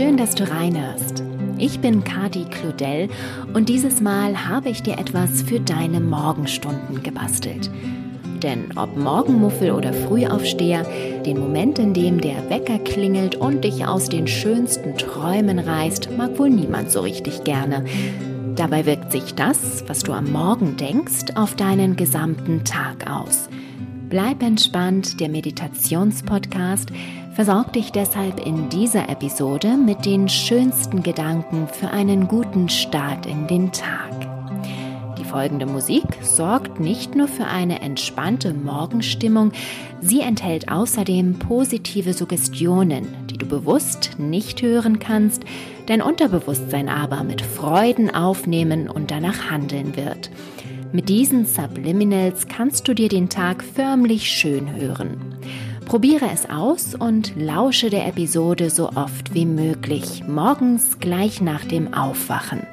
schön, dass du reinhörst. Ich bin Kati Claudel und dieses Mal habe ich dir etwas für deine Morgenstunden gebastelt. Denn ob Morgenmuffel oder Frühaufsteher, den Moment, in dem der Wecker klingelt und dich aus den schönsten Träumen reißt, mag wohl niemand so richtig gerne. Dabei wirkt sich das, was du am Morgen denkst, auf deinen gesamten Tag aus. Bleib entspannt, der Meditationspodcast versorgt dich deshalb in dieser Episode mit den schönsten Gedanken für einen guten Start in den Tag. Die folgende Musik sorgt nicht nur für eine entspannte Morgenstimmung, sie enthält außerdem positive Suggestionen, die du bewusst nicht hören kannst, dein Unterbewusstsein aber mit Freuden aufnehmen und danach handeln wird. Mit diesen Subliminals kannst du dir den Tag förmlich schön hören. Probiere es aus und lausche der Episode so oft wie möglich, morgens gleich nach dem Aufwachen.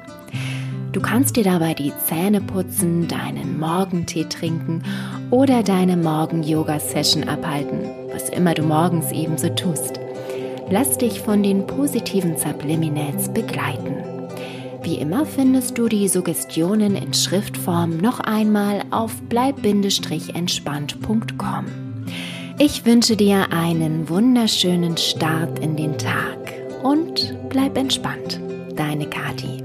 Du kannst dir dabei die Zähne putzen, deinen Morgentee trinken oder deine Morgen-Yoga-Session abhalten, was immer du morgens ebenso tust. Lass dich von den positiven Subliminals begleiten. Wie immer findest du die Suggestionen in Schriftform noch einmal auf bleib-entspannt.com. Ich wünsche dir einen wunderschönen Start in den Tag und bleib entspannt. Deine Kati.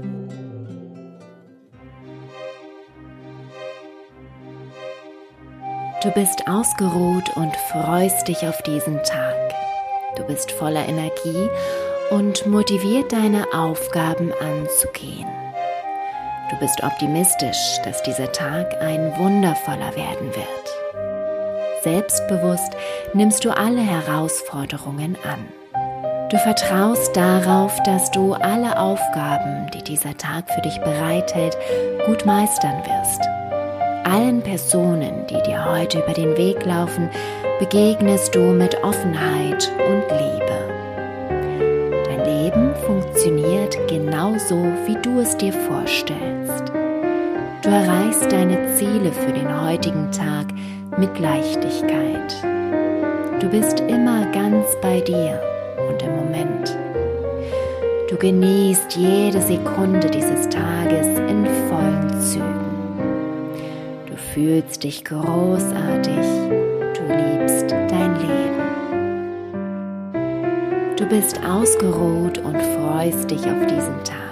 Du bist ausgeruht und freust dich auf diesen Tag. Du bist voller Energie und motiviert deine Aufgaben anzugehen. Du bist optimistisch, dass dieser Tag ein wundervoller werden wird. Selbstbewusst nimmst du alle Herausforderungen an. Du vertraust darauf, dass du alle Aufgaben, die dieser Tag für dich bereithält, gut meistern wirst. Allen Personen, die dir heute über den Weg laufen, begegnest du mit Offenheit und Liebe funktioniert genau so, wie du es dir vorstellst. Du erreichst deine Ziele für den heutigen Tag mit Leichtigkeit. Du bist immer ganz bei dir und im Moment. Du genießt jede Sekunde dieses Tages in vollen Zügen. Du fühlst dich großartig. Du liebst dein Leben. Du bist ausgeruht und freust dich auf diesen Tag.